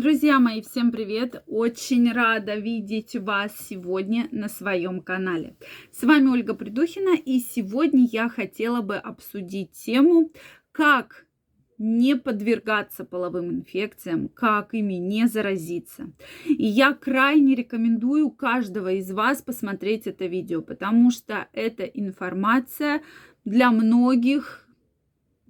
Друзья мои, всем привет! Очень рада видеть вас сегодня на своем канале. С вами Ольга Придухина, и сегодня я хотела бы обсудить тему, как не подвергаться половым инфекциям, как ими не заразиться. И я крайне рекомендую каждого из вас посмотреть это видео, потому что эта информация для многих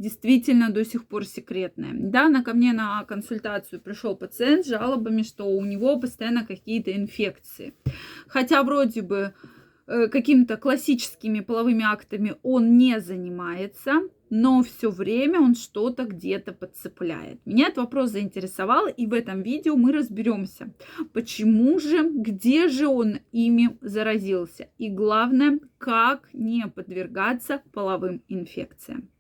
действительно до сих пор секретная. Да, на ко мне на консультацию пришел пациент с жалобами, что у него постоянно какие-то инфекции. Хотя вроде бы э, какими-то классическими половыми актами он не занимается, но все время он что-то где-то подцепляет. Меня этот вопрос заинтересовал, и в этом видео мы разберемся, почему же, где же он ими заразился, и главное, как не подвергаться половым инфекциям.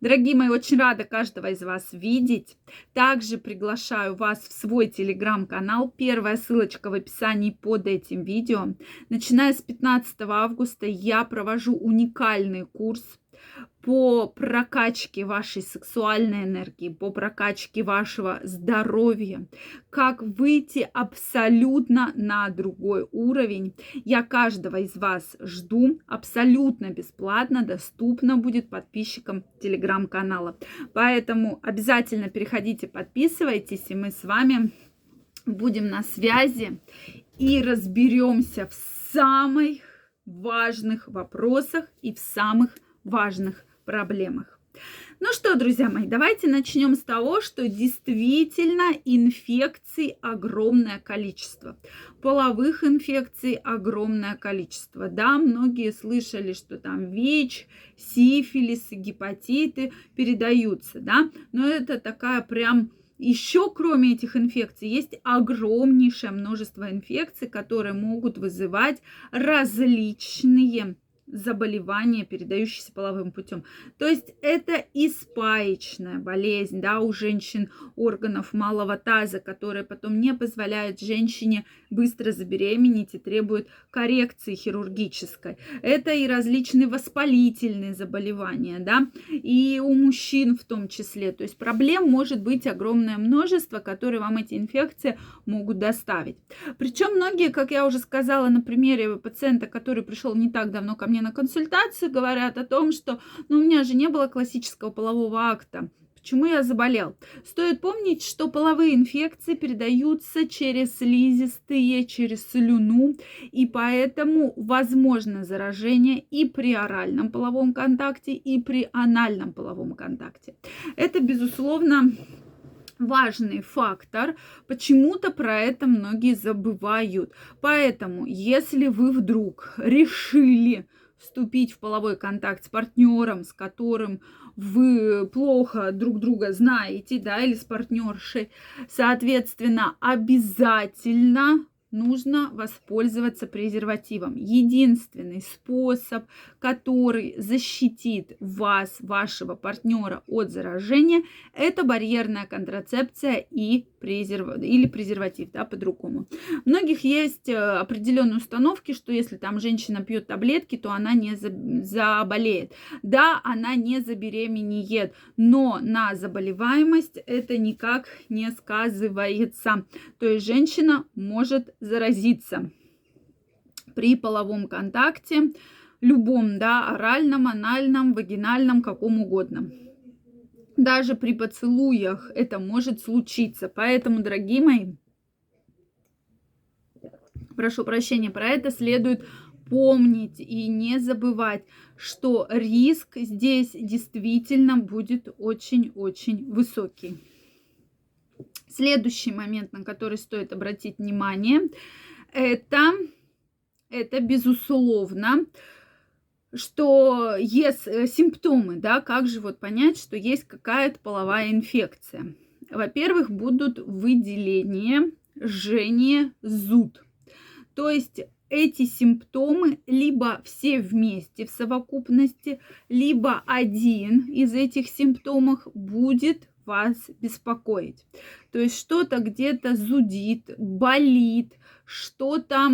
Дорогие мои, очень рада каждого из вас видеть. Также приглашаю вас в свой телеграм-канал. Первая ссылочка в описании под этим видео. Начиная с 15 августа я провожу уникальный курс по прокачке вашей сексуальной энергии, по прокачке вашего здоровья, как выйти абсолютно на другой уровень. Я каждого из вас жду абсолютно бесплатно, доступно будет подписчикам телеграм-канала. Поэтому обязательно переходите, подписывайтесь, и мы с вами будем на связи и разберемся в самых важных вопросах и в самых важных проблемах. Ну что, друзья мои, давайте начнем с того, что действительно инфекций огромное количество. Половых инфекций огромное количество. Да, многие слышали, что там ВИЧ, сифилис, гепатиты передаются, да, но это такая прям еще кроме этих инфекций есть огромнейшее множество инфекций, которые могут вызывать различные заболевания, передающиеся половым путем. То есть это и спаечная болезнь, да, у женщин органов малого таза, которые потом не позволяют женщине быстро забеременеть и требуют коррекции хирургической. Это и различные воспалительные заболевания, да, и у мужчин в том числе. То есть проблем может быть огромное множество, которые вам эти инфекции могут доставить. Причем многие, как я уже сказала на примере пациента, который пришел не так давно ко мне на консультацию, говорят о том, что ну, у меня же не было классического полового акта. Почему я заболел? Стоит помнить, что половые инфекции передаются через слизистые, через слюну, и поэтому возможно заражение и при оральном половом контакте, и при анальном половом контакте. Это, безусловно, важный фактор. Почему-то про это многие забывают. Поэтому, если вы вдруг решили вступить в половой контакт с партнером, с которым вы плохо друг друга знаете, да, или с партнершей, соответственно, обязательно нужно воспользоваться презервативом. Единственный способ, который защитит вас, вашего партнера от заражения, это барьерная контрацепция и презерв... или презерватив, да, по-другому. У многих есть э, определенные установки, что если там женщина пьет таблетки, то она не заболеет. Да, она не забеременеет, но на заболеваемость это никак не сказывается. То есть женщина может заразиться при половом контакте, любом, да, оральном, анальном, вагинальном, каком угодно. Даже при поцелуях это может случиться. Поэтому, дорогие мои, прошу прощения, про это следует помнить и не забывать, что риск здесь действительно будет очень-очень высокий. Следующий момент, на который стоит обратить внимание, это, это безусловно, что есть э, симптомы, да, как же вот понять, что есть какая-то половая инфекция. Во-первых, будут выделения, жжение, зуд. То есть эти симптомы либо все вместе в совокупности, либо один из этих симптомов будет вас беспокоить. То есть что-то где-то зудит, болит, что-то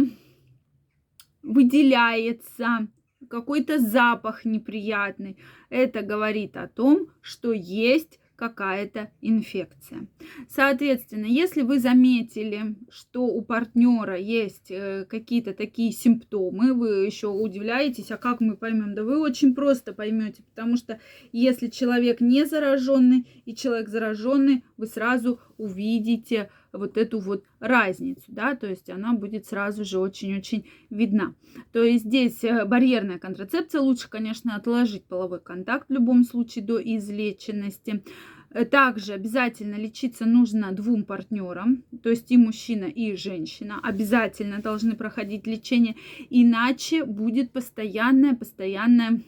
выделяется, какой-то запах неприятный. Это говорит о том, что есть какая-то инфекция. Соответственно, если вы заметили, что у партнера есть э, какие-то такие симптомы, вы еще удивляетесь, а как мы поймем? Да вы очень просто поймете, потому что если человек не зараженный и человек зараженный, вы сразу увидите вот эту вот разницу, да, то есть она будет сразу же очень-очень видна. То есть здесь э, барьерная контрацепция, лучше, конечно, отложить половой контакт в любом случае до излеченности. Э, также обязательно лечиться нужно двум партнерам, то есть и мужчина, и женщина. Обязательно должны проходить лечение, иначе будет постоянное, постоянное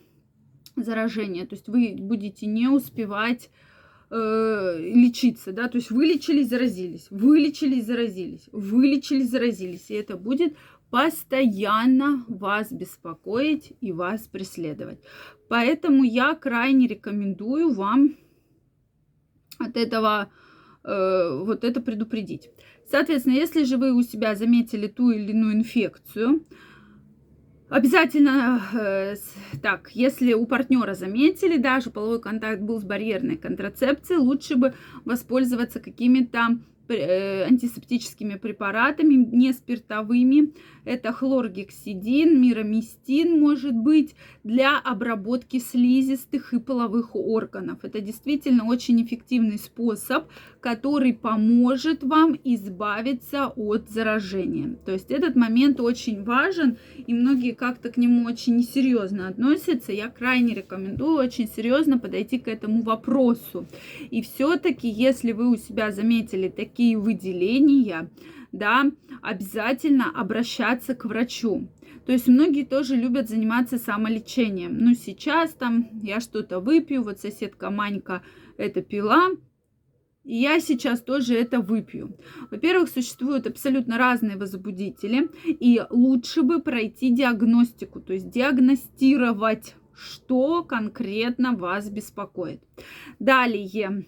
заражение. То есть вы будете не успевать э, лечиться, да, то есть вылечились, заразились, вылечились, заразились, вылечились, заразились, и это будет постоянно вас беспокоить и вас преследовать. Поэтому я крайне рекомендую вам от этого э, вот это предупредить. Соответственно, если же вы у себя заметили ту или иную инфекцию, Обязательно, э, так, если у партнера заметили, даже половой контакт был с барьерной контрацепцией, лучше бы воспользоваться какими-то антисептическими препаратами, не спиртовыми, это хлоргексидин, мироместин может быть для обработки слизистых и половых органов. Это действительно очень эффективный способ, который поможет вам избавиться от заражения. То есть этот момент очень важен, и многие как-то к нему очень несерьезно относятся. Я крайне рекомендую очень серьезно подойти к этому вопросу. И все-таки, если вы у себя заметили такие выделения, да, обязательно обращаться к врачу. То есть многие тоже любят заниматься самолечением. Ну, сейчас там я что-то выпью, вот соседка Манька это пила, и я сейчас тоже это выпью. Во-первых, существуют абсолютно разные возбудители, и лучше бы пройти диагностику, то есть диагностировать, что конкретно вас беспокоит. Далее,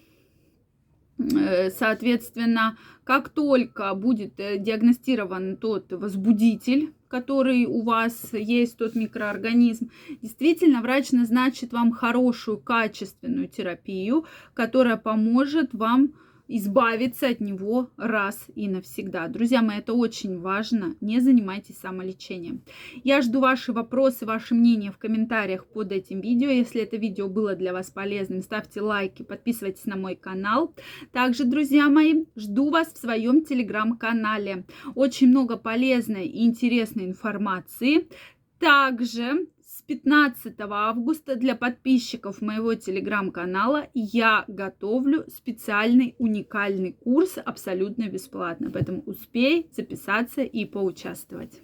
соответственно, как только будет э, диагностирован тот возбудитель, который у вас есть, тот микроорганизм, действительно врач назначит вам хорошую, качественную терапию, которая поможет вам избавиться от него раз и навсегда. Друзья мои, это очень важно. Не занимайтесь самолечением. Я жду ваши вопросы, ваши мнения в комментариях под этим видео. Если это видео было для вас полезным, ставьте лайки, подписывайтесь на мой канал. Также, друзья мои, жду вас в своем телеграм-канале. Очень много полезной и интересной информации. Также 15 августа для подписчиков моего телеграм-канала я готовлю специальный уникальный курс абсолютно бесплатно. Поэтому успей записаться и поучаствовать.